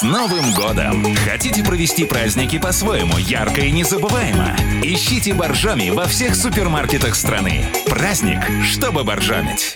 С Новым годом! Хотите провести праздники по-своему ярко и незабываемо? Ищите Боржоми во всех супермаркетах страны. Праздник, чтобы боржомить.